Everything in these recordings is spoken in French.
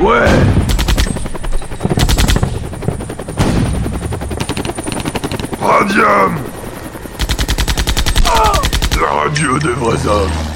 Ouais. Radium. La radio des vrais hommes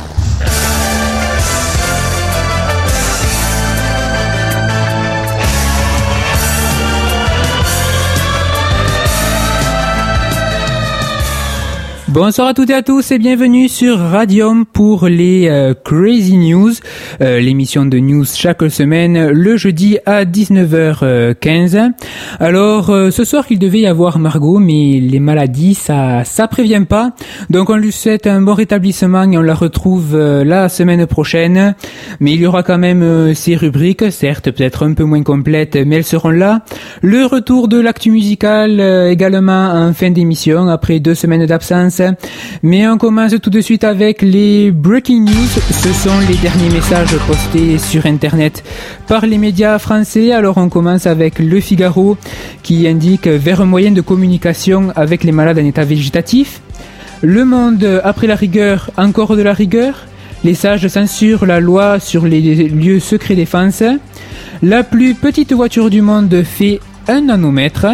Bonsoir à toutes et à tous et bienvenue sur Radium pour les euh, Crazy News, euh, l'émission de news chaque semaine le jeudi à 19h15. Alors euh, ce soir il devait y avoir Margot mais les maladies ça ça prévient pas. Donc on lui souhaite un bon rétablissement et on la retrouve la semaine prochaine. Mais il y aura quand même ces rubriques, certes peut-être un peu moins complètes mais elles seront là. Le retour de l'actu musical également en fin d'émission après deux semaines d'absence mais on commence tout de suite avec les breaking news. Ce sont les derniers messages postés sur Internet par les médias français. Alors on commence avec Le Figaro qui indique vers un moyen de communication avec les malades en état végétatif. Le Monde, après la rigueur, encore de la rigueur. Les sages censurent la loi sur les lieux secrets défense. La plus petite voiture du monde fait un nanomètre.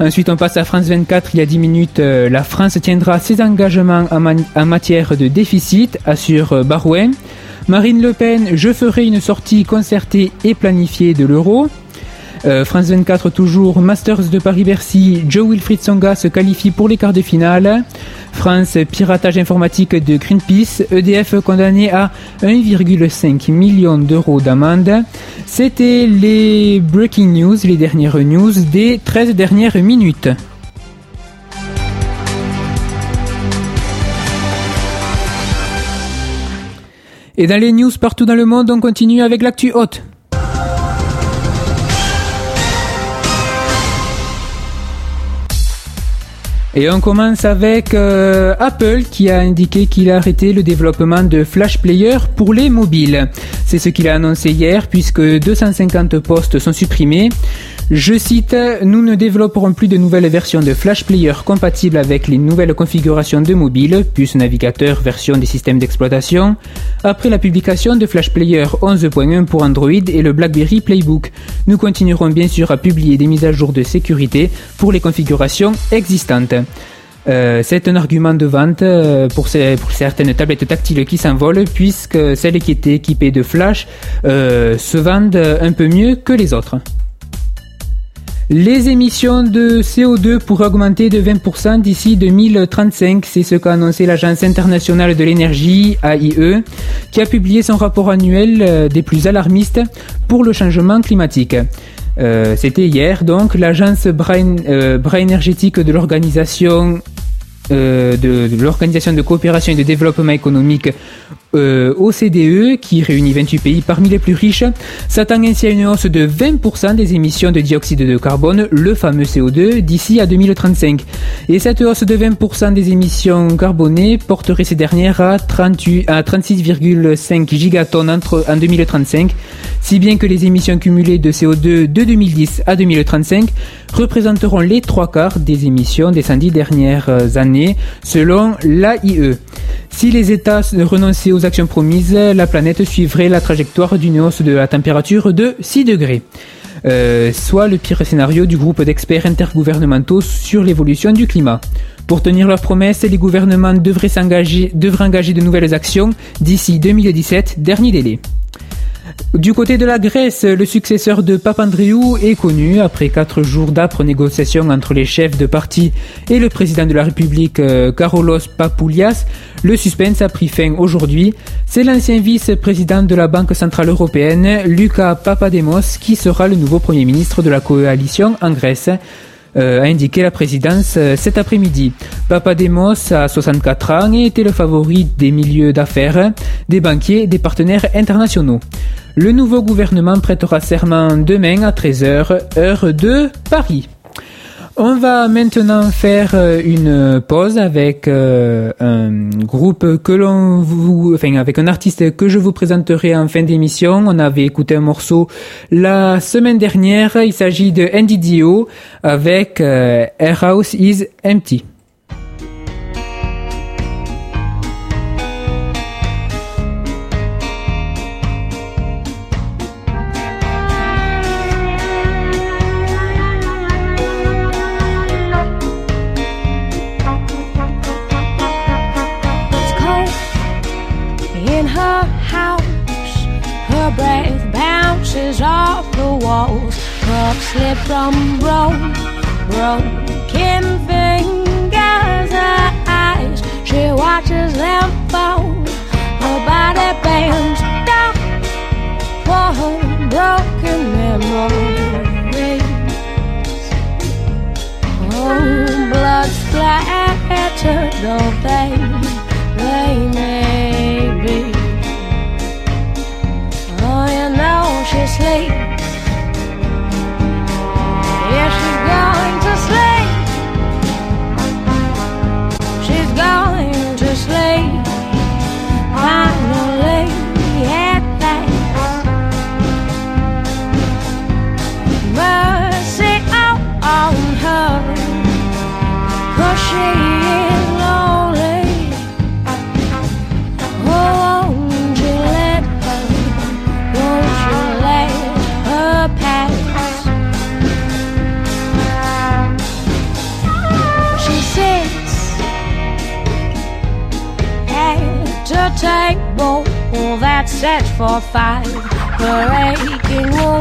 Ensuite, on passe à France 24. Il y a 10 minutes, euh, la France tiendra ses engagements en, matière de déficit, assure euh, Barouin. Marine Le Pen, je ferai une sortie concertée et planifiée de l'euro. Euh, France 24 toujours, Masters de Paris-Bercy, Joe Wilfried Songa se qualifie pour les quarts de finale. France, piratage informatique de Greenpeace, EDF condamné à 1,5 million d'euros d'amende. C'était les breaking news, les dernières news des 13 dernières minutes. Et dans les news partout dans le monde, on continue avec l'actu haute. Et on commence avec euh, Apple qui a indiqué qu'il a arrêté le développement de Flash Player pour les mobiles. C'est ce qu'il a annoncé hier puisque 250 postes sont supprimés. Je cite, nous ne développerons plus de nouvelles versions de Flash Player compatibles avec les nouvelles configurations de mobile, puce navigateur, version des systèmes d'exploitation, après la publication de Flash Player 11.1 pour Android et le BlackBerry Playbook. Nous continuerons bien sûr à publier des mises à jour de sécurité pour les configurations existantes. Euh, c'est un argument de vente euh, pour, certaines tablettes tactiles qui s'envolent puisque celles qui étaient équipées de flash euh, se vendent un peu mieux que les autres. Les émissions de CO2 pourraient augmenter de 20% d'ici 2035, c'est ce qu'a annoncé l'Agence internationale de l'énergie, AIE, qui a publié son rapport annuel des plus alarmistes pour le changement climatique. Euh, c'était hier donc l'agence Brain, euh, énergétique de l'organisation euh, de l'Organisation de coopération et de développement économique euh, OCDE, qui réunit 28 pays parmi les plus riches, s'attend ainsi à une hausse de 20% des émissions de dioxyde de carbone, le fameux CO2, d'ici à 2035. Et cette hausse de 20% des émissions carbonées porterait ces dernières à, 36,5 gigatonnes entre, en 2035, si bien que les émissions cumulées de CO2 de 2010 à 2035 représenteront les trois quarts des émissions des 110 dernières années, selon l'AIE. Si les États renonçaient actions promises, la planète suivrait la trajectoire d'une hausse de la température de 6 degrés. Euh, soit le pire scénario du groupe d'experts intergouvernementaux sur l'évolution du climat. Pour tenir leurs promesses, les gouvernements devraient, s'engager, devraient engager de nouvelles actions d'ici 2017, dernier délai. Du côté de la Grèce, le successeur de Papandreou est connu après quatre jours d'âpres négociations entre les chefs de parti et le président de la République euh, Karolos Papoulias. Le suspense a pris fin aujourd'hui. C'est l'ancien vice-président de la Banque Centrale Européenne, Luca Papademos, qui sera le nouveau premier ministre de la coalition en Grèce. Euh, a indiqué la présidence euh, cet après-midi. Papademos a 64 ans et était le favori des milieux d'affaires, des banquiers et des partenaires internationaux. Le nouveau gouvernement prêtera serment demain à 13h, heure de Paris. On va maintenant faire euh, une pause avec euh, un groupe que l'on vous, enfin avec un artiste que je vous présenterai en fin d'émission. On avait écouté un morceau la semaine dernière. Il s'agit de Andy avec euh, Air House is Empty. slip from broke, broken fingers and eyes. She watches them fall. Her body bends down for her broken memories. Oh, blood splattered, on they, they may be. Oh, you know she sleeps. just lay four, five for aching wounds.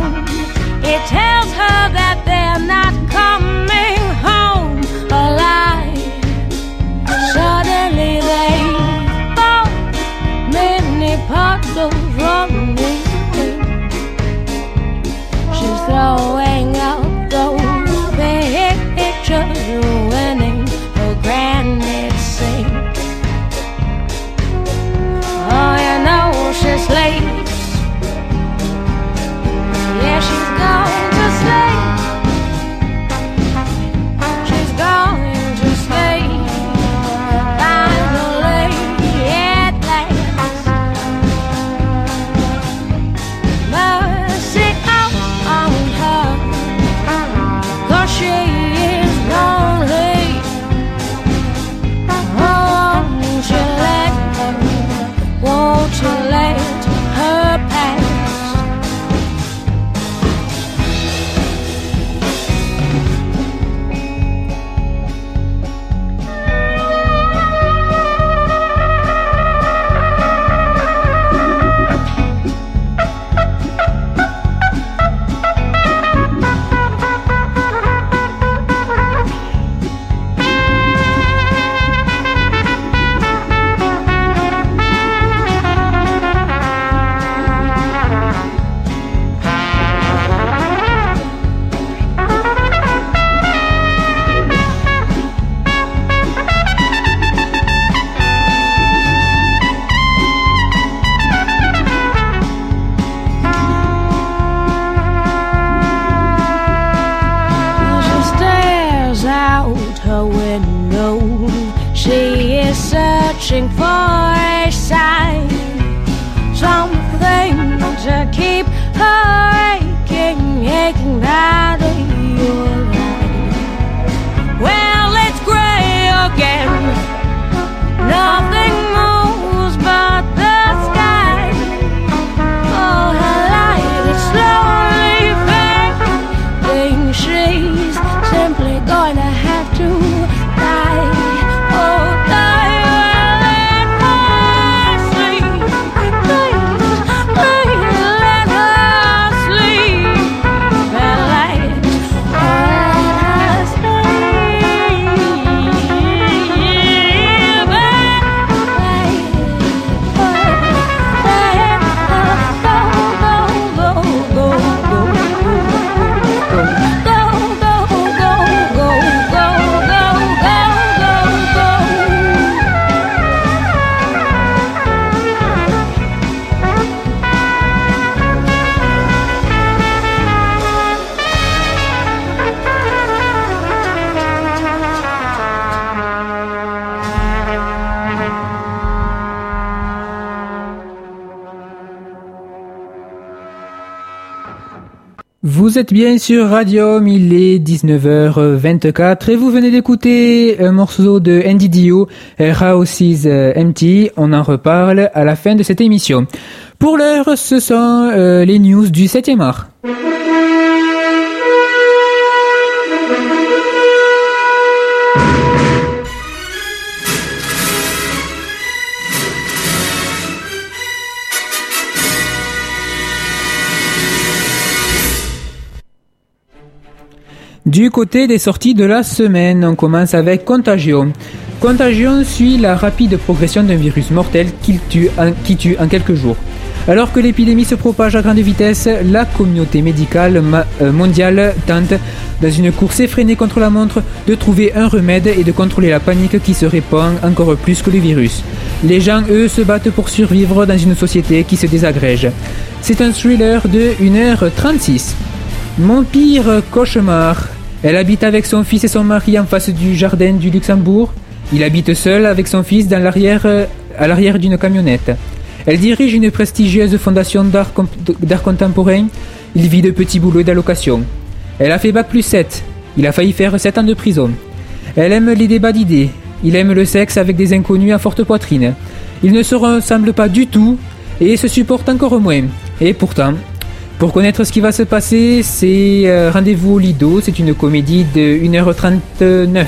Vous êtes bien sur Radium, il est 19h24 et vous venez d'écouter un morceau de Andy Dio, Raosis euh, MT. On en reparle à la fin de cette émission. Pour l'heure, ce sont euh, les news du 7e art. Du côté des sorties de la semaine, on commence avec Contagion. Contagion suit la rapide progression d'un virus mortel qui tue, en, quelques jours. Alors que l'épidémie se propage à grande vitesse, la communauté médicale euh, mondiale tente, dans une course effrénée contre la montre, de trouver un remède et de contrôler la panique qui se répand encore plus que le virus. Les gens, eux, se battent pour survivre dans une société qui se désagrège. C'est un thriller de 1h36. Mon pire cauchemar. Elle habite avec son fils et son mari en face du jardin du Luxembourg. Il habite seul avec son fils dans l'arrière, euh, à l'arrière d'une camionnette. Elle dirige une prestigieuse fondation d'art contemporain. Il vit de petits boulots d'allocation. Elle a fait bac plus 7. Il a failli faire 7 ans de prison. Elle aime les débats d'idées. Il aime le sexe avec des inconnus à forte poitrine. Ils ne se ressemblent pas du tout et se supportent encore moins. Et pourtant, pour connaître ce qui va se passer, c'est euh, Rendez-vous au Lido, c'est une comédie de 1h39.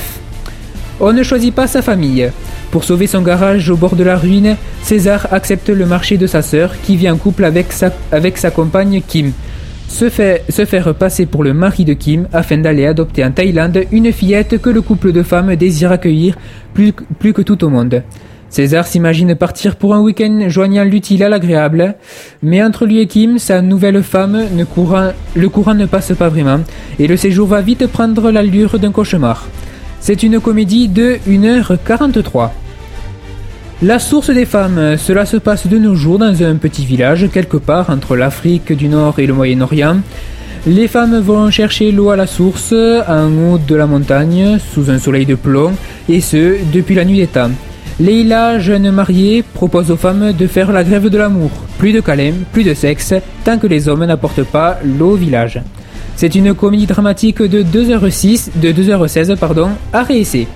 On ne choisit pas sa famille. Pour sauver son garage au bord de la ruine, César accepte le marché de sa sœur qui vit en couple avec sa, compagne Kim. Se, fait, se faire passer pour le mari de Kim afin d'aller adopter en Thaïlande une fillette que le couple de femmes désire accueillir plus que tout au monde. César s'imagine partir pour un week-end joignant l'utile à l'agréable, mais entre lui et Kim, sa nouvelle femme, le courant ne passe pas vraiment, et le séjour va vite prendre l'allure d'un cauchemar. C'est une comédie de 1h43. La source des femmes, cela se passe de nos jours dans un petit village quelque part entre l'Afrique du Nord et le Moyen-Orient. Les femmes vont chercher l'eau à la source, en haut de la montagne, sous un soleil de plomb, et ce, depuis la nuit des temps. Leila, jeune mariée, propose aux femmes de faire la grève de l'amour. Plus de câlins, plus de sexe, tant que les hommes n'apportent pas l'eau au village. C'est une comédie dramatique de 2h06, de 2h16, pardon, à réessayer.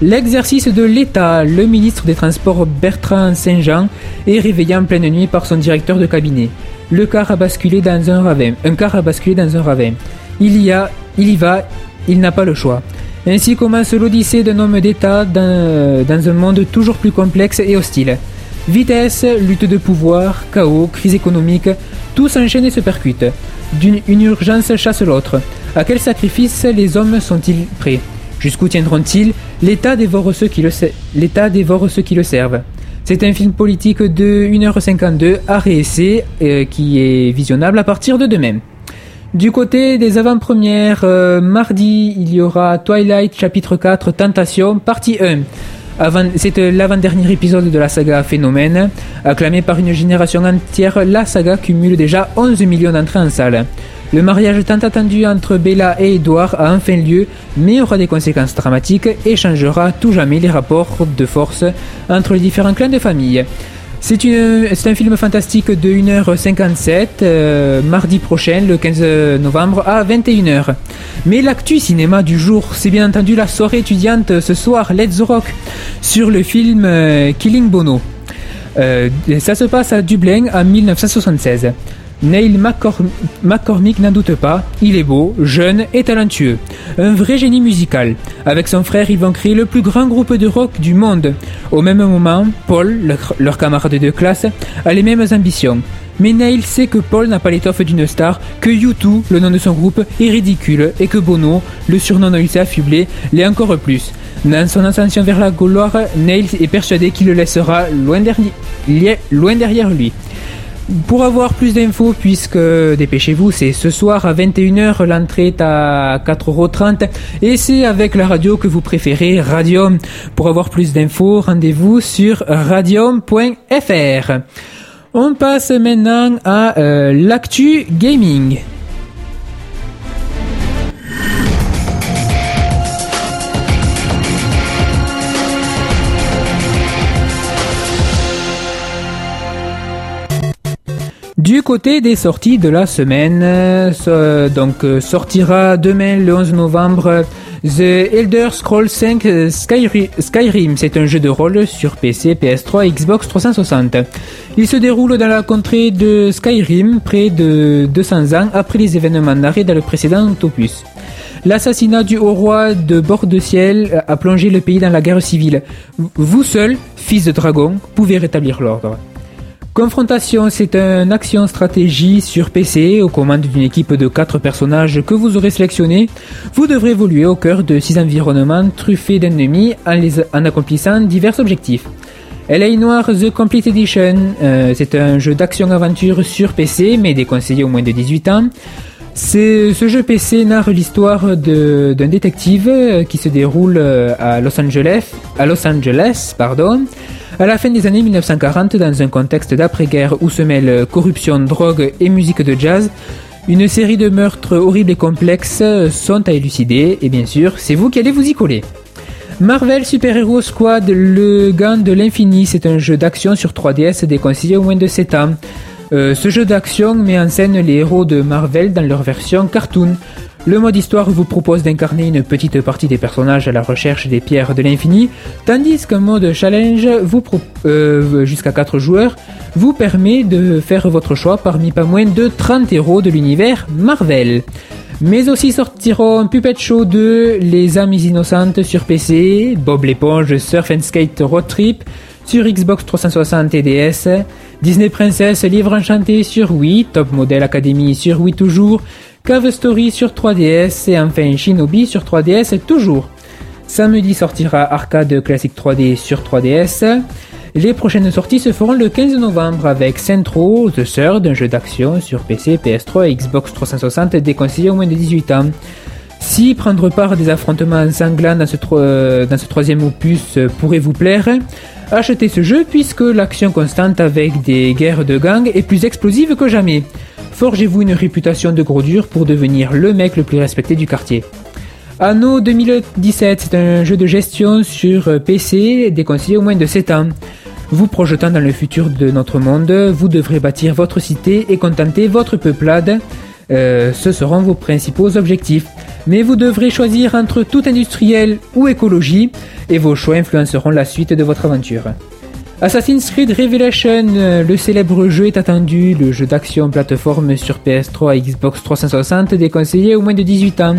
L'exercice de l'État, le ministre des Transports Bertrand Saint-Jean est réveillé en pleine nuit par son directeur de cabinet. Le car a basculé dans un ravin. Un car a basculé dans un ravin. Il y a, il y va, il n'a pas le choix. Ainsi commence l'odyssée d'un homme d'État dans, un monde toujours plus complexe et hostile. Vitesse, lutte de pouvoir, chaos, crise économique, tout s'enchaîne et se percute. D'une une urgence chasse l'autre. À quel sacrifice les hommes sont-ils prêts? Jusqu'où tiendront-ils? L'État dévore ceux qui le dévore ceux qui le servent. C'est un film politique de 1h52 à réessayer euh, qui est visionnable à partir de demain. Du côté des avant-premières, euh, mardi, il y aura Twilight chapitre 4 Tentation partie 1. Avant- C'est euh, l'avant-dernier épisode de la saga Phénomène. Acclamé par une génération entière, la saga cumule déjà 11 millions d'entrées en salle. Le mariage tant attendu entre Bella et Edward a enfin lieu, mais aura des conséquences dramatiques et changera tout jamais les rapports de force entre les différents clans de famille. C'est un film fantastique de 1h57, euh, mardi prochain, le 15 novembre, à 21h. Mais l'actu cinéma du jour, c'est bien entendu la soirée étudiante ce soir, Let's Rock, sur le film euh, Killing Bono. Euh, ça se passe à Dublin en 1976. Neil McCorm- McCormick n'en doute pas, il est beau, jeune et talentueux. Un vrai génie musical. Avec son frère, ils vont créer le plus grand groupe de rock du monde. Au même moment, Paul, leur, camarade de classe, a les mêmes ambitions. Mais Neil sait que Paul n'a pas l'étoffe d'une star, que U2, le nom de son groupe, est ridicule et que Bono, le surnom dont il s'est affublé, l'est encore plus. Dans son ascension vers la gloire, Neil est persuadé qu'il le laissera loin derrière lui. Pour avoir plus d'infos, puisque dépêchez-vous, c'est ce soir à 21h, l'entrée est à 4,30€ et c'est avec la radio que vous préférez, Radium. Pour avoir plus d'infos, rendez-vous sur radium.fr. On passe maintenant à euh, l'actu gaming. Du côté des sorties de la semaine, donc sortira demain le 11 novembre The Elder Scrolls 5 euh, Skyri- Skyrim. C'est un jeu de rôle sur PC, PS3 et Xbox 360. Il se déroule dans la contrée de Skyrim, près de 200 ans après les événements narrés dans le précédent opus. L'assassinat du haut roi de Bord de Ciel a plongé le pays dans la guerre civile. Vous seul, fils de dragon, pouvez rétablir l'ordre. Confrontation, c'est un action-stratégie sur PC aux commandes d'une équipe de 4 personnages que vous aurez sélectionnés. Vous devrez évoluer au cœur de 6 environnements truffés d'ennemis en, en accomplissant divers objectifs. LA Noir The Complete Edition, euh, c'est un jeu d'action-aventure sur PC, mais déconseillé au moins de 18 ans. Ce jeu PC narre l'histoire d'un détective euh, qui se déroule euh, à Los Angeles, à Los Angeles, pardon, à la fin des années 1940 dans un contexte d'après-guerre où se mêlent corruption, drogue et musique de jazz. Une série de meurtres horribles et complexes sont à élucider et bien sûr, c'est vous qui allez vous y coller. Marvel Super Hero Squad, le gant de l'infini, c'est un jeu d'action sur 3DS déconseillé au moins de 7 ans. Euh, ce jeu d'action met en scène les héros de Marvel dans leur version cartoon. Le mode histoire vous propose d'incarner une petite partie des personnages à la recherche des pierres de l'infini, tandis qu'un mode challenge vous euh, jusqu'à 4 joueurs vous permet de faire votre choix parmi pas moins de 30 héros de l'univers Marvel. Mais aussi sortiront Puppet Show 2, Les âmes innocentes sur PC, Bob l'éponge Surf and Skate Road Trip sur Xbox 360 et DS, Disney Princess Livre Enchanté sur Wii, Top Model Academy sur Wii toujours, Cave Story sur 3DS et enfin Shinobi sur 3DS toujours. Samedi sortira Arcade Classic 3D sur 3DS. Les prochaines sorties se feront le 15 novembre avec Centro, The Third, un jeu d'action sur PC, PS3 et Xbox 360 déconseillé au moins de 18 ans. Si prendre part à des affrontements sanglants dans ce, euh, troisième opus euh, pourrait vous plaire, achetez ce jeu puisque l'action constante avec des guerres de gang est plus explosive que jamais. Forgez-vous une réputation de gros dur pour devenir le mec le plus respecté du quartier. Anno 2017, c'est un jeu de gestion sur PC déconseillé au moins de 7 ans. Vous projetant dans le futur de notre monde, vous devrez bâtir votre cité et contenter votre peuplade. Euh, ce seront vos principaux objectifs. Mais vous devrez choisir entre tout industriel ou écologie, et vos choix influenceront la suite de votre aventure. Assassin's Creed Revelation, euh, le célèbre jeu est attendu, le jeu d'action plateforme sur PS3 et Xbox 360 déconseillé au moins de 18 ans.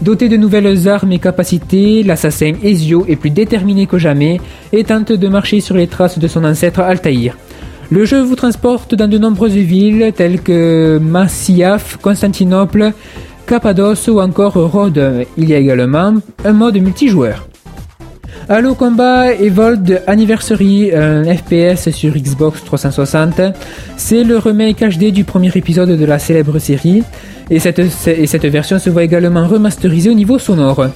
Doté de nouvelles armes et capacités, l'assassin Ezio est plus déterminé que jamais et tente de marcher sur les traces de son ancêtre Altaïr. Le jeu vous transporte dans de nombreuses villes telles que Masyaf, Constantinople, Cappadoce ou encore Rhodes. Il y a également un mode multijoueur. Halo Combat Evolved Anniversary, un FPS sur Xbox 360. C'est le remake HD du premier épisode de la célèbre série. Et cette, et cette version se voit également remasterisée au niveau sonore.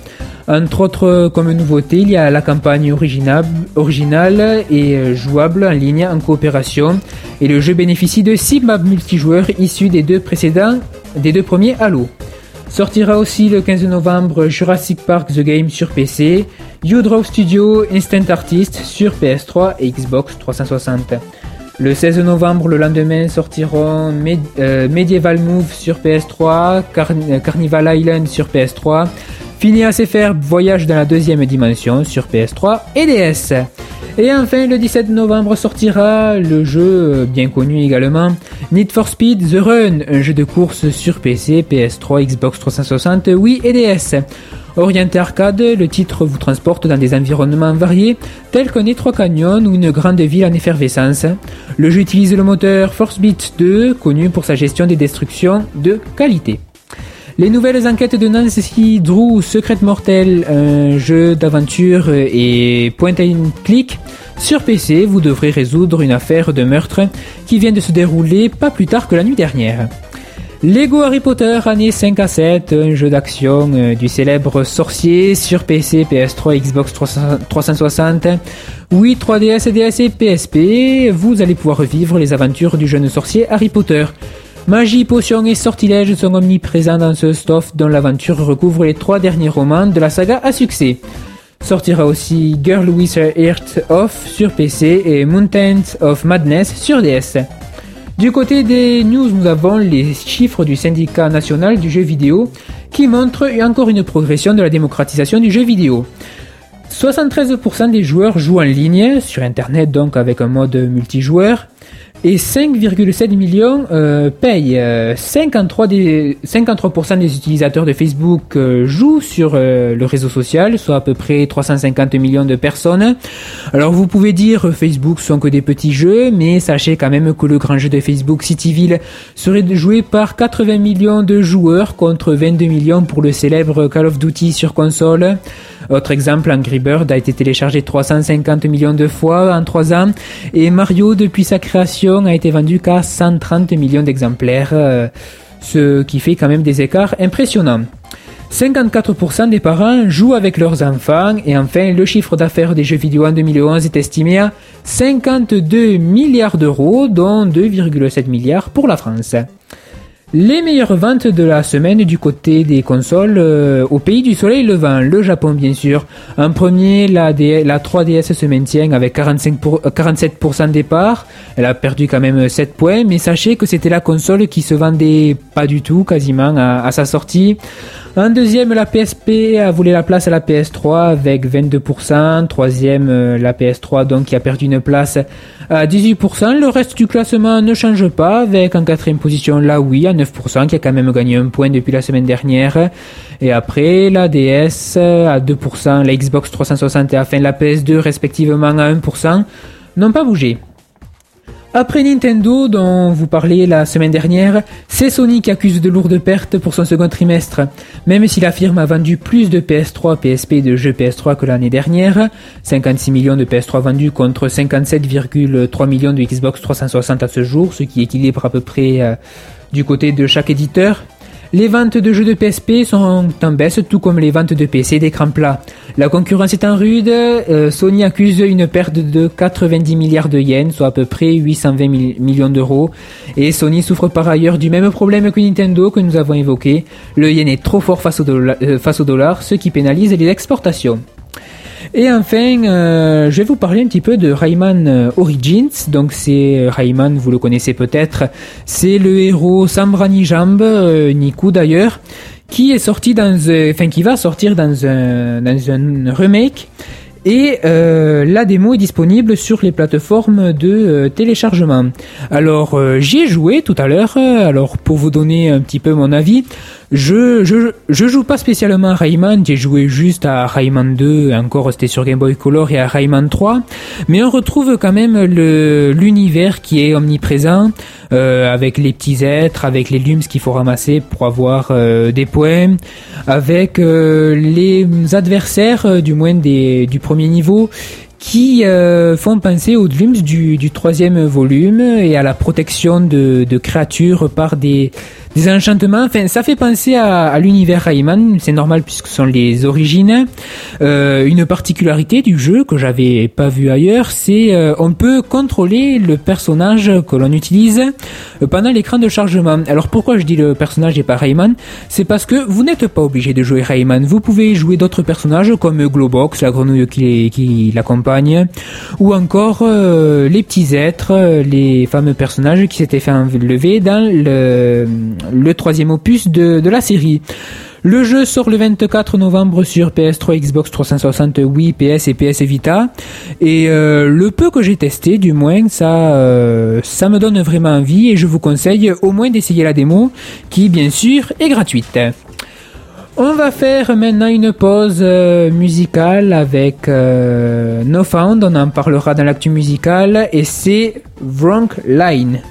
Entre autres, comme nouveauté, il y a la campagne originale, et jouable en ligne en coopération. Et le jeu bénéficie de 6 maps multijoueurs issus des deux précédents, des deux premiers Halo. Sortira aussi le 15 novembre Jurassic Park The Game sur PC, U-Drop Studio Instant Artist sur PS3 et Xbox 360. Le 16 novembre, le lendemain, sortiront euh, Medieval Move sur PS3, Carn- Carnival Island sur PS3, Phineas et Ferb Voyage dans la deuxième dimension sur PS3 et DS. Et enfin, le 17 novembre sortira le jeu euh, bien connu également, Need for Speed The Run, un jeu de course sur PC, PS3, Xbox 360, Wii et DS. Orienté arcade, le titre vous transporte dans des environnements variés, tels qu'un étroit canyon ou une grande ville en effervescence. Le jeu utilise le moteur ForceBeat 2, connu pour sa gestion des destructions de qualité. Les nouvelles enquêtes de Nancy Drew, Secret Mortel, un jeu d'aventure et point and click. Sur PC, vous devrez résoudre une affaire de meurtre qui vient de se dérouler pas plus tard que la nuit dernière. Lego Harry Potter année 5 à 7, un jeu d'action euh, du célèbre sorcier sur PC, PS3, Xbox 300 360, Wii, 3DS, DS et PSP. Vous allez pouvoir revivre les aventures du jeune sorcier Harry Potter. Magie, potions et sortilèges sont omniprésents dans ce stuff dont l'aventure recouvre les trois derniers romans de la saga à succès. Sortira aussi Girl with Heart Off sur PC et Mountains of Madness sur DS. Du côté des news, nous avons les chiffres du syndicat national du jeu vidéo qui montrent encore une progression de la démocratisation du jeu vidéo. 73% des joueurs jouent en ligne, sur internet donc avec un mode multijoueur. Et 5,7 millions euh, payent. Euh, 53 des 53% des utilisateurs de Facebook euh, jouent sur euh, le réseau social, soit à peu près 350 millions de personnes. Alors vous pouvez dire euh, Facebook sont que des petits jeux, mais sachez quand même que le grand jeu de Facebook Cityville serait joué par 80 millions de joueurs contre 22 millions pour le célèbre Call of Duty sur console. Autre exemple, Angry Bird a été téléchargé 350 millions de fois en 3 ans et Mario depuis sa création a été vendu qu'à 130 millions d'exemplaires, euh, ce qui fait quand même des écarts impressionnants. 54% des parents jouent avec leurs enfants et enfin le chiffre d'affaires des jeux vidéo en 2011 est estimé à 52 milliards d'euros dont 2,7 milliards pour la France. Les meilleures ventes de la semaine du côté des consoles euh, au pays du soleil levant, le Japon bien sûr. En premier, la, la 3DS se maintient avec 45 pour- euh, 47% des parts. Elle a perdu quand même 7 points, mais sachez que c'était la console qui se vendait pas du tout quasiment à sa sortie. En deuxième, la PSP a volé la place à la PS3 avec 22%. Troisième, euh, la PS3 donc qui a perdu une place à 18%. Le reste du classement ne change pas avec en quatrième position la Wii à 9% qui a quand même gagné un point depuis la semaine dernière. Et après, la DS à 2%, la Xbox 360 et enfin la PS2 respectivement à 1% n'ont pas bougé. Après Nintendo, dont vous parliez la semaine dernière, c'est Sony qui accuse de lourdes pertes pour son second trimestre. Même si la firme a vendu plus de PS3, PSP de jeux PS3 que l'année dernière, 56 millions de PS3 vendus contre 57,3 millions de Xbox 360 à ce jour, ce qui équilibre à peu près euh, du côté de chaque éditeur. Les ventes de jeux de PSP sont en baisse, tout comme les ventes de PC d'écran plat. La concurrence étant rude, euh, Sony accuse une perte de 90 milliards de yens, soit à peu près 820 mi- millions d'euros. Et Sony souffre par ailleurs du même problème que Nintendo que nous avons évoqué. Le yen est trop fort face au, euh, face au dollar, ce qui pénalise les exportations. Et enfin, euh, je vais vous parler un petit peu de Rayman euh, Origins. Donc c'est euh, Rayman, vous le connaissez peut-être. C'est le héros Sambrani Jambe, Niku d'ailleurs, qui est sorti dans, enfin qui va sortir dans un, remake. Et la démo est disponible sur les plateformes de téléchargement. Alors j'y ai joué tout à l'heure. Alors pour vous donner un petit peu mon avis, je je je joue pas spécialement à Rayman. J'ai joué juste à Rayman 2, et encore c'était sur Game Boy Color et à Rayman 3. Mais on retrouve quand même le l'univers qui est omniprésent euh, avec les petits êtres, avec les lums qu'il faut ramasser pour avoir euh, des points, avec euh, les adversaires, euh, du moins des, du premier niveau, qui euh, font penser aux Dlums du, du troisième volume et à la protection de, de créatures par des, des enchantements. Enfin, ça fait penser à, à l'univers Rayman, c'est normal puisque ce sont les origines. Euh, une particularité du jeu que j'avais pas vu ailleurs, c'est euh, on peut contrôler le personnage que l'on utilise euh, pendant l'écran de chargement. Alors pourquoi je dis le personnage et pas Rayman? C'est parce que vous n'êtes pas obligé de jouer Rayman. Vous pouvez jouer d'autres personnages comme Globox, la grenouille qui, l'accompagne, ou encore euh, les petits êtres, euh, les fameux personnages qui s'étaient fait enlever dans le, le troisième opus de, de la série. Le jeu sort le 24 novembre sur PS3, Xbox 360, Wii, PS et PS Vita. Et euh, le peu que j'ai testé, du moins, ça, euh, ça me donne vraiment envie et je vous conseille au moins d'essayer la démo, qui bien sûr est gratuite. On va faire maintenant une pause euh, musicale avec No Found, on en parlera dans l'actu musical, et c'est Wrong Line.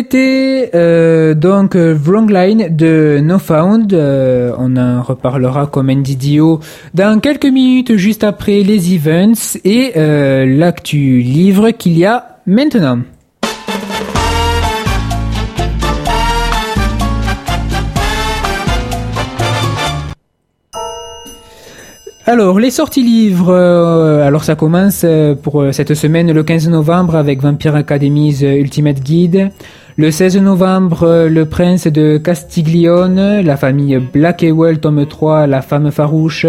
C'était euh, donc euh, Wrong Line de No Found. Euh, on en reparlera comme NDDO dans quelques minutes juste après les events et euh, l'actu livre qu'il y a maintenant. Alors, les sorties livres, euh, alors ça commence euh, pour euh, cette semaine le 15 novembre avec Vampire Academy's Ultimate Guide. Le 16 novembre, Le Prince de Castiglione, La famille Blackwell, tome 3, La femme farouche.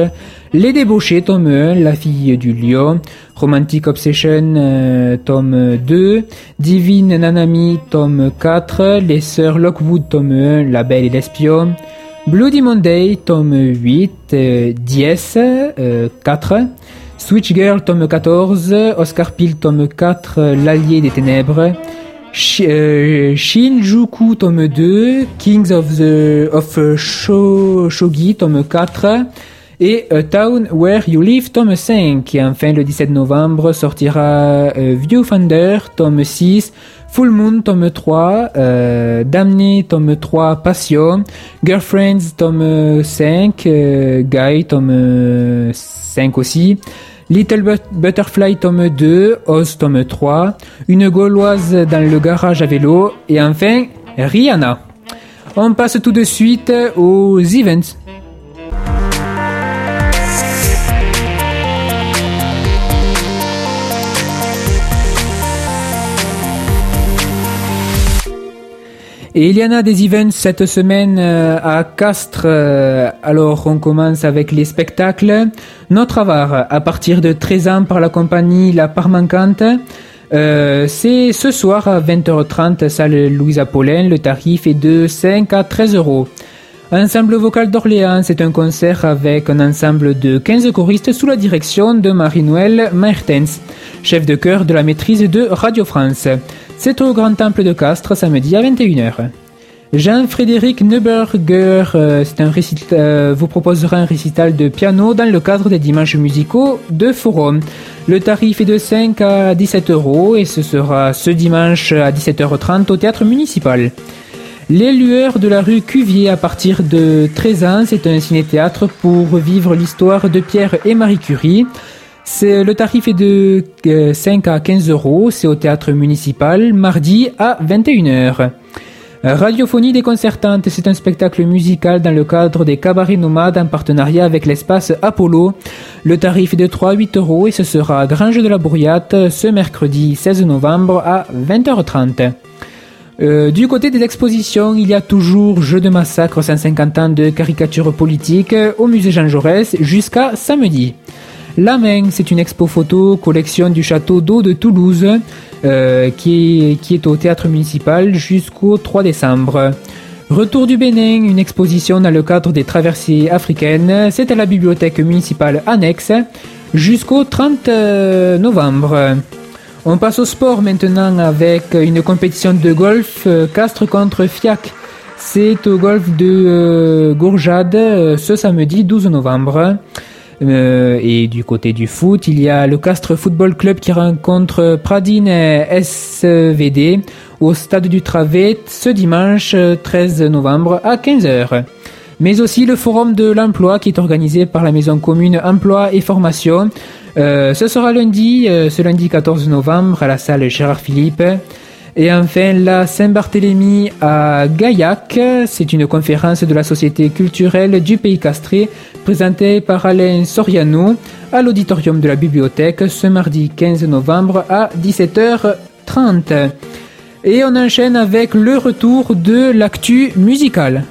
Les débauchés, tome 1, La fille du lion. Romantic Obsession, tome 2. Divine Nanami, tome 4. Les sœurs Lockwood, tome 1, La belle et l'espion. Bloody Monday, tome 8, euh, Dies, euh, 4, Switch Girl, tome 14, Oscar Peel, tome 4, euh, L'Allié des Ténèbres, euh, Shinjuku, tome 2, Kings of the of euh, Sho- Shogi, tome 4, et A Town Where You Live, tome 5. Et enfin, le 17 novembre, sortira euh, Viewfinder, tome 6, Full Moon, tome 3, euh, tome 3, Passion, Girlfriends, tome 5, euh, Guy, tome euh, 5 aussi, Little But- Butterfly, tome 2, Oz, tome 3, Une Gauloise dans le garage à vélo, et enfin, Rihanna. On passe tout de suite aux events. Et il y en a des events cette semaine euh, à Castres. euh, Alors on commence avec les spectacles. Notre avare à partir de 13 ans par la compagnie La Parmancante. Euh, c'est ce soir à 20h30, salle Louise Apollin. Le tarif est de 5 à 13 euros. Ensemble vocal d'Orléans, c'est un concert avec un ensemble de 15 choristes sous la direction de Marie-Noël Mertens, chef de chœur de la maîtrise de Radio France. C'est au Grand Temple de Castres, samedi à 21h. Jean-Frédéric Neuberger euh, un récit- euh, vous proposera un récital de piano dans le cadre des dimanches musicaux de Forum. Le tarif est de 5 à 17 euros et ce sera ce dimanche à 17h30 au théâtre municipal. Les lueurs de la rue Cuvier à partir de 13 ans, c'est un ciné-théâtre pour vivre l'histoire de Pierre et Marie Curie. Le tarif est de euh, 5 à 15 euros, c'est au théâtre municipal, mardi à 21h. Radiophonie déconcertante, c'est un spectacle musical dans le cadre des cabarets nomades en partenariat avec l'espace Apollo. Le tarif est de 3 à 8 euros et ce sera à Grange de la Bourriate ce mercredi 16 novembre à 20h30. Euh, du côté des expositions, il y a toujours Jeux de massacre 150 ans de caricature politique au musée Jean Jaurès jusqu'à samedi. La main, c'est une expo photo collection du château d'eau de Toulouse euh, qui, est, qui est au théâtre municipal jusqu'au 3 décembre. Retour du Bénin, une exposition dans le cadre des traversées africaines, c'est à la bibliothèque municipale annexe jusqu'au 30 euh, novembre. On passe au sport maintenant avec une compétition de golf euh, Castres contre Fiac. C'est au golf de euh, Gourjade euh, ce samedi 12 novembre. Et du côté du foot, il y a le Castres Football Club qui rencontre Pradine SVD au stade du Travet ce dimanche euh, 13 novembre à 15h. Mais aussi le forum de l'emploi qui est organisé par la maison commune Emploi et Formation. Euh, ce sera lundi, euh, ce lundi 14 novembre à la salle Gérard Philippe. Et enfin, la Saint-Barthélemy à Gaillac, c'est une conférence de la Société culturelle du Pays Castré, présentée par Alain Soriano à l'auditorium de la bibliothèque ce mardi 15 novembre à 17h30. Et on enchaîne avec le retour de l'actu musicale.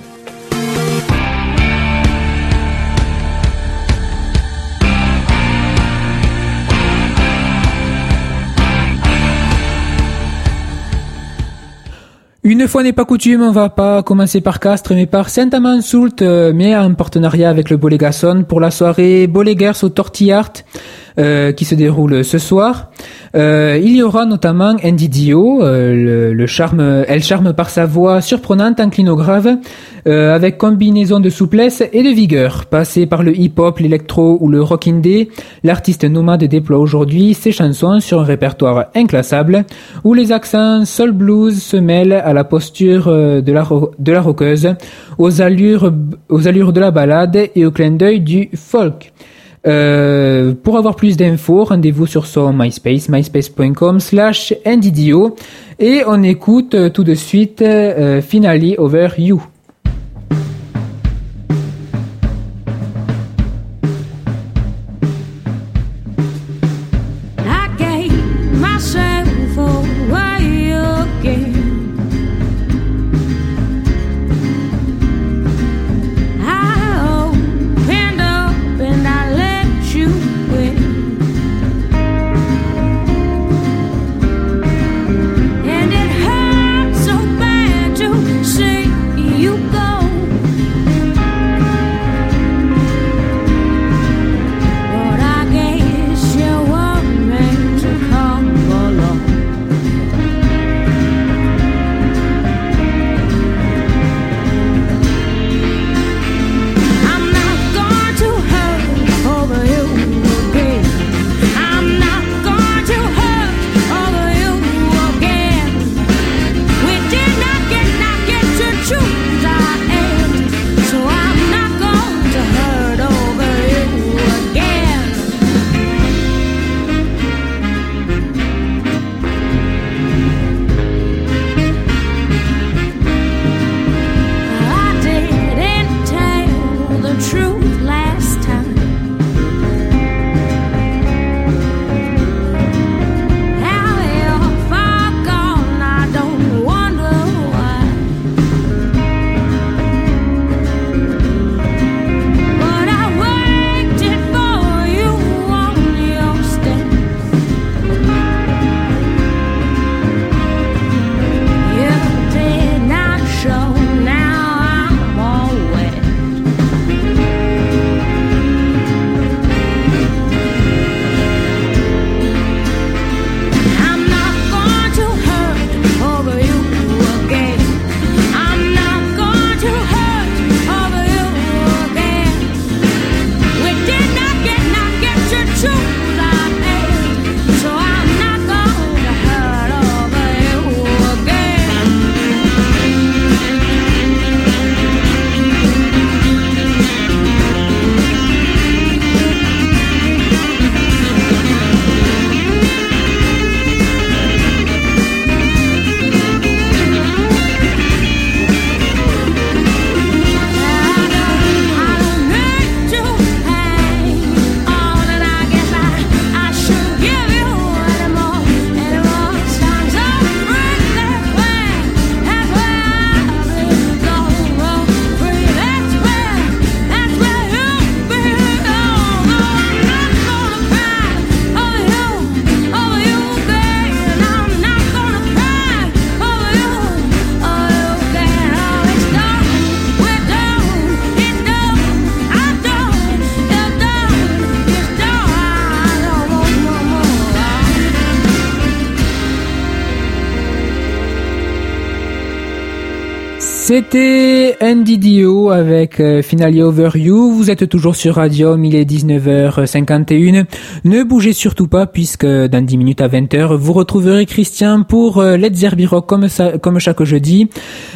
Une fois n'est pas coutume, on va pas commencer par Castres, mais par Saint-Amand-Soult, euh, mais en partenariat avec le Bolégason pour la soirée Boléguers au Tortillart. Euh, qui se déroule ce soir. Euh, il y aura notamment Andy Dio, euh, le, charme, elle charme par sa voix surprenante, incline au grave, euh, avec combinaison de souplesse et de vigueur. Passé par le hip-hop, l'électro ou le rock indé, l'artiste nomade déploie aujourd'hui ses chansons sur un répertoire inclassable, où les accents soul blues se mêlent à la posture de la, de aux allures, aux allures de la balade et au clin d'œil du folk. Euh, pour avoir plus d'infos, rendez-vous sur son MySpace, myspace.com slash NDDO. Et on écoute euh, tout de suite euh, Finally Over You. C'était Andy Dio avec euh, Over You. Vous êtes toujours sur Radium, il est 19h51. Ne bougez surtout pas puisque dans 10 minutes à 20h, vous retrouverez Christian pour euh, Let's Rock comme, comme chaque jeudi.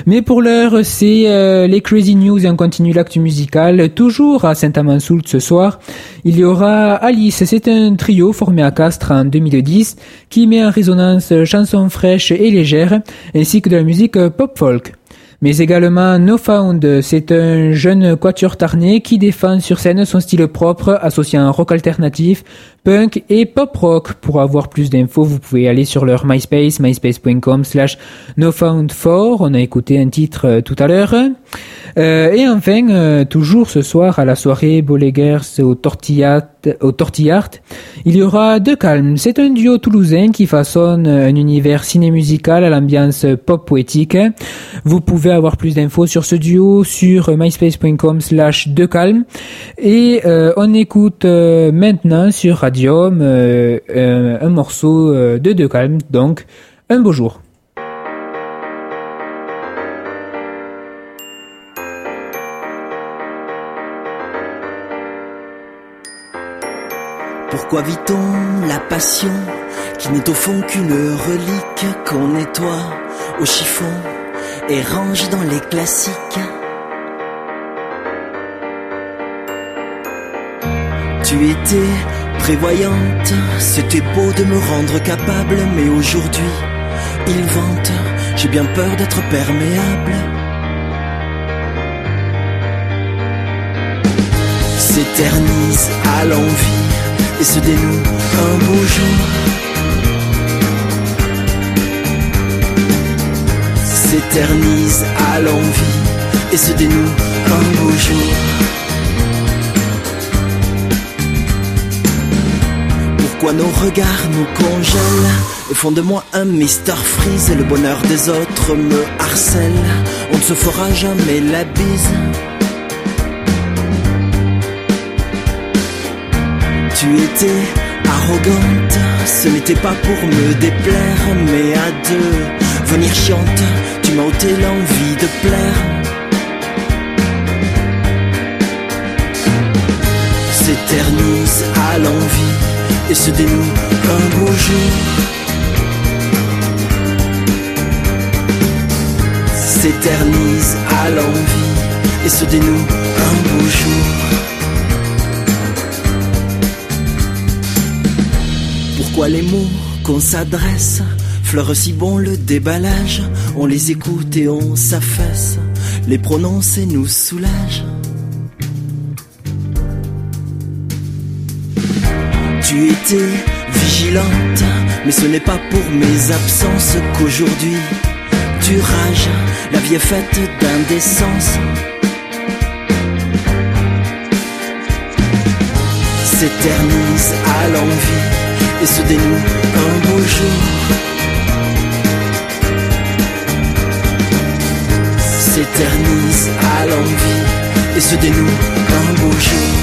Mais pour l'heure, c'est euh, les Crazy News et on continue l'actu musical. Toujours à Saint-Amand-Soult ce soir, il y aura Alice. C'est un trio formé à Castres en 2010 qui met en résonance chansons fraîches et légères ainsi que de la musique pop-folk mais également No Found. C'est un jeune quatuor tarné qui défend sur scène son style propre, associant rock alternatif, punk et pop rock. Pour avoir plus d'infos, vous pouvez aller sur leur MySpace, myspace.com slash nofound4. On a écouté un titre euh, tout à l'heure. Euh, et enfin, euh, toujours ce soir à la soirée Boleguers au Tortillat, au Tortillart, il y aura deux calmes. C'est un duo toulousain qui façonne un univers ciné-musical à l'ambiance pop poétique. Vous pouvez avoir plus d'infos sur ce duo sur myspace.com slash de calme. Et euh, on écoute euh, maintenant sur Euh, euh, un morceau euh, de De Calme, donc un beau jour. Pourquoi vit-on la passion qui n'est au fond qu'une relique qu'on nettoie au chiffon et range dans les classiques? Tu étais prévoyante, c'était beau de me rendre capable, mais aujourd'hui, il vante, j'ai bien peur d'être perméable. S'éternise à l'envie et se dénoue un beau jour. S'éternise à l'envie et se dénoue un beau jour. Nos regards nous congèlent et font de moi un Mister Freeze et le bonheur des autres me harcèle. On ne se fera jamais la bise. Tu étais arrogante, ce n'était pas pour me déplaire, mais à deux, venir chiante, tu m'as ôté l'envie de plaire. S'éternise à l'envie et se dénoue un beau jour. S'éternise à l'envie et se dénoue un beau jour. Pourquoi les mots qu'on s'adresse fleurent si bon le déballage? On les écoute et on s'affaisse, les prononce et nous soulage. Tu étais vigilante, mais ce n'est pas pour mes absences qu'aujourd'hui tu rages. La vie est faite d'indécence. S'éternise à l'envie et se dénoue un beau jour. S'éternise à l'envie et se dénoue un beau jour.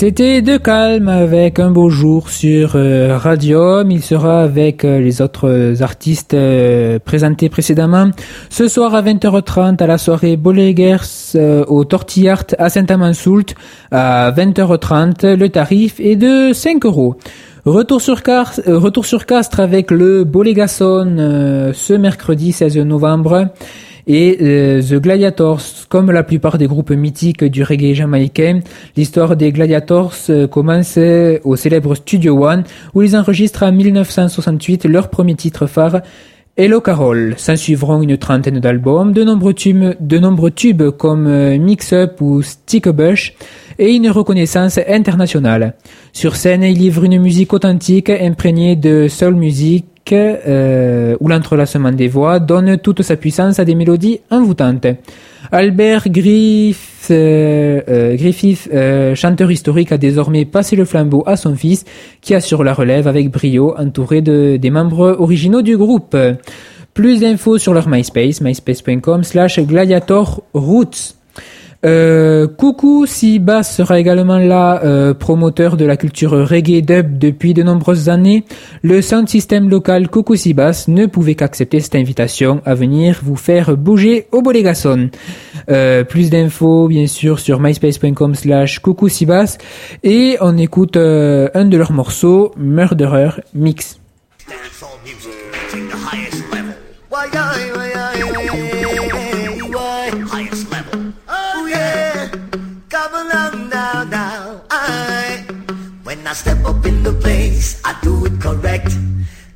C'était De Calme avec un beau jour sur euh, Radium. Il sera avec euh, les autres euh, artistes présentés précédemment. Ce soir à 20h30 à la soirée Bolegers euh, au Tortillart à Saint-Amand-Soult. À 20h30, le tarif est de 5 euros. Retour sur, Castres avec le Bolégason euh, ce mercredi 16 novembre. Et euh, The Gladiators, comme la plupart des groupes mythiques du reggae jamaïcain, l'histoire des Gladiators euh, commence euh, au célèbre Studio One, où ils enregistrent en 1968 leur premier titre phare, Hello Carol. S'en suivront une trentaine d'albums, de nombreux tubes, de nombreux tubes comme euh, Mix Up ou Stick Bush, et une reconnaissance internationale. Sur scène, il livre une musique authentique, imprégnée de soul music, euh, où l'entrelacement des voix donne toute sa puissance à des mélodies envoûtantes. Albert euh, euh, Griffith, euh, chanteur historique, a désormais passé le flambeau à son fils, qui assure la relève avec brio, entouré de, des membres originaux du groupe. Plus d'infos sur leur MySpace, myspace.com slash gladiator roots. Euh, Coucou sera également là, euh, promoteur de la culture reggae dub depuis de nombreuses années. Le sound system local Coucou Sibas ne pouvait qu'accepter cette invitation à venir vous faire bouger au Bolégason. Euh, plus d'infos bien sûr sur myspace.com slash Coucou Sibas et on écoute euh, un de leurs morceaux, Murderer Mix. I, step up in the place, I do it correct.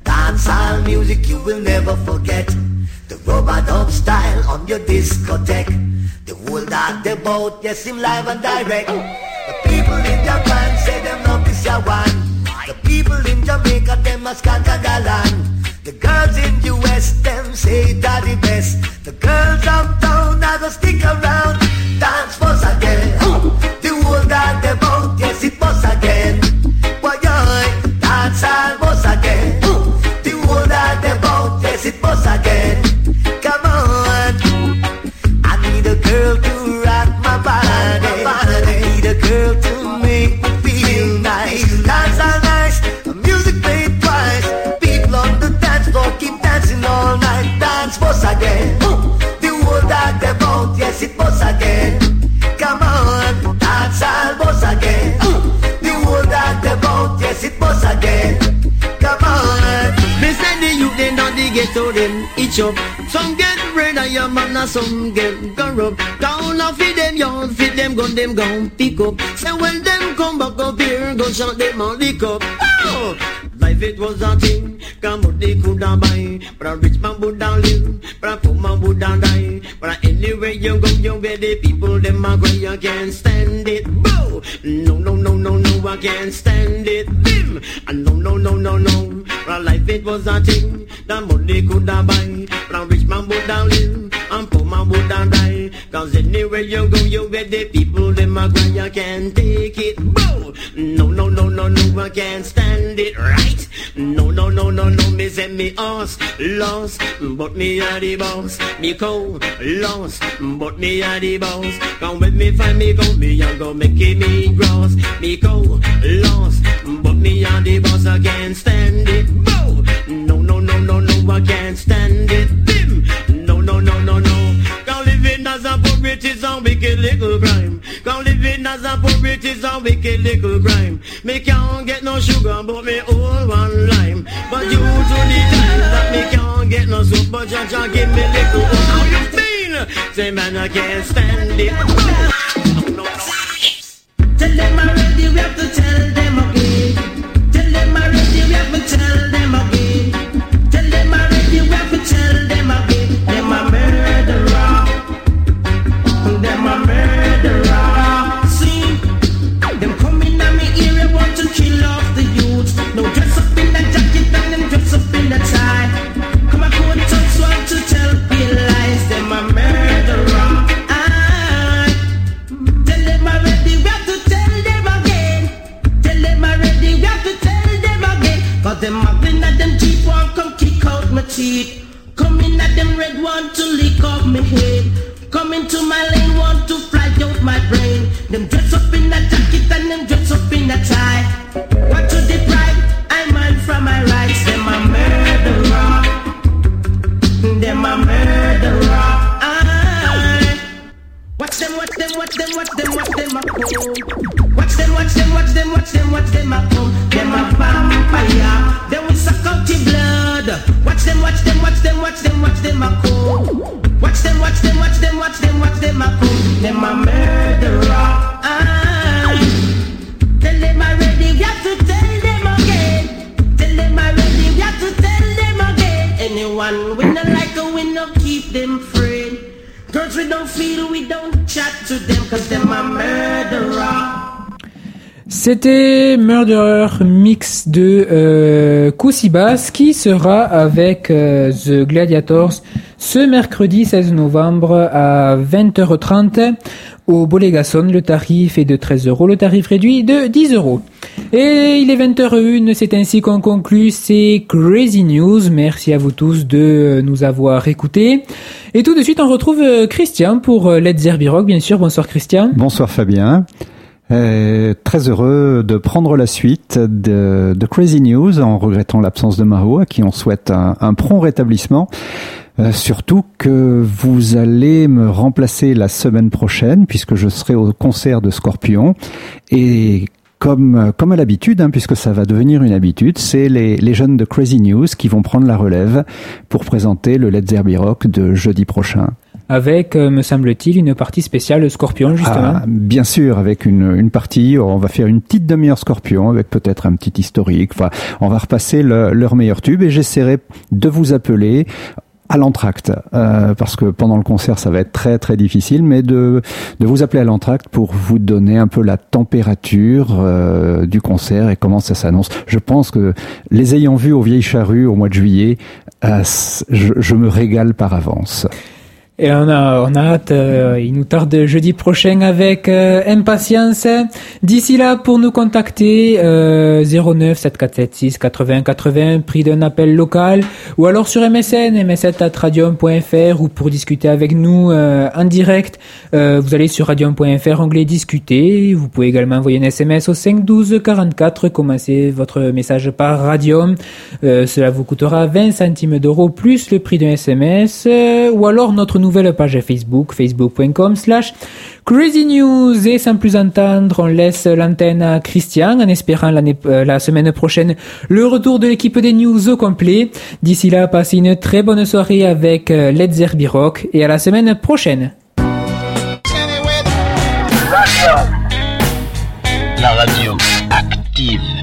Dancehall music you will never forget. The robot dub style on your discotheque. The whole that they bout, yes, him live and direct. The people in Japan say them love this ya one. The people in Jamaica, them a land. The girls in US, them say the best. The girls uptown, I go stick around. Dance for ghetto them each up. Some get rid of your man and some get corrupt. Down off feed them young, feed them gun, them gun pick up. Say when them come back up here, go shot them on the cup. Oh! Life it was a thing, come what they could buy. But a rich man would not live, but a poor man would not die. But anywhere you go, you where the people them a cry, you can't stand it. Boo! No, no, no, no, no, I can't stand it. Bim! And no, no, no, no, no. But life it was a thing, that money could not buy. But a rich man would not live, and poor man would not die. Cause anywhere you go, you where the people them a you say me us lost, but me a the boss. Me cold lost, but me a the boss. Come with me, find me, go me and go make it me gross. Me cold lost, but me a the boss. I can't stand it. Boo! No, no, no, no, no, I can't stand it. As a wicked little crime. Cause living as a poet is a wicked little crime. Me can't get no sugar, but me all one lime. But you to the time that me can't get no soup, but you just give me little. How you feel? Say man, I can't stand it. No, no. Tell them already, we have to tell them again. Tell them already, we have to tell them again. Out my. Coming at them red one to lick off my head. Coming to my lane want to fly out my brain. Them dress up in a jacket and them C'était Murderer mix de euh, qui sera avec euh, The Gladiators ce mercredi 16 novembre à 20h30 au Bolégason. Le tarif est de 13 euros, le tarif réduit de 10 euros. Et il est 20h01, c'est ainsi qu'on conclut ces Crazy News. Merci à vous tous de nous avoir écoutés. Et tout de suite, on retrouve euh, Christian pour euh, Let's Rock, bien sûr. Bonsoir Christian. Bonsoir Fabien. Euh, très heureux de prendre la suite de, de Crazy News en regrettant l'absence de Maro à qui on souhaite un, un prompt rétablissement. Euh, surtout que vous allez me remplacer la semaine prochaine puisque je serai au concert de Scorpion et comme, comme à l'habitude, hein, puisque ça va devenir une habitude, c'est les, jeunes de Crazy News qui vont prendre la relève pour présenter le Let's Zerbi Rock de jeudi prochain. Avec, euh, me semble-t-il, une partie spéciale Scorpion, justement. Ah, bien sûr, avec une, une partie, on va faire une petite demi-heure Scorpion, avec peut-être un petit historique. Enfin, on va repasser le- leur meilleur tube et j'essaierai de vous appeler à l'entracte, euh, parce que pendant le concert ça va être très très difficile, mais de, de vous appeler à l'entracte pour vous donner un peu la température euh, du concert et comment ça s'annonce. Je pense que les ayant vus aux Vieilles Charrues au mois de juillet, euh, je, je me régale par avance. Et on a, on a hâte, euh, il nous tarde jeudi prochain avec euh, impatience. D'ici là, pour nous contacter, euh, 09 7476 80 80, prix d'un appel local, ou alors sur MSN, msn.radium.fr, ou pour discuter avec nous euh, en direct, euh, vous allez sur radium.fr, onglet discuter. Vous pouvez également envoyer un SMS au 5 12 44, commencez votre message par Radium. Euh, cela vous coûtera 20 centimes d'euros plus le prix d'un SMS, ou alors notre nouvelle page Facebook, facebook.com slash Crazy News. Et sans plus entendre, on laisse l'antenne à Christian en espérant euh, la semaine prochaine le retour de l'équipe des news au complet. D'ici là, passez une très bonne soirée avec euh, Led Zerbi et à la semaine prochaine. La radio active.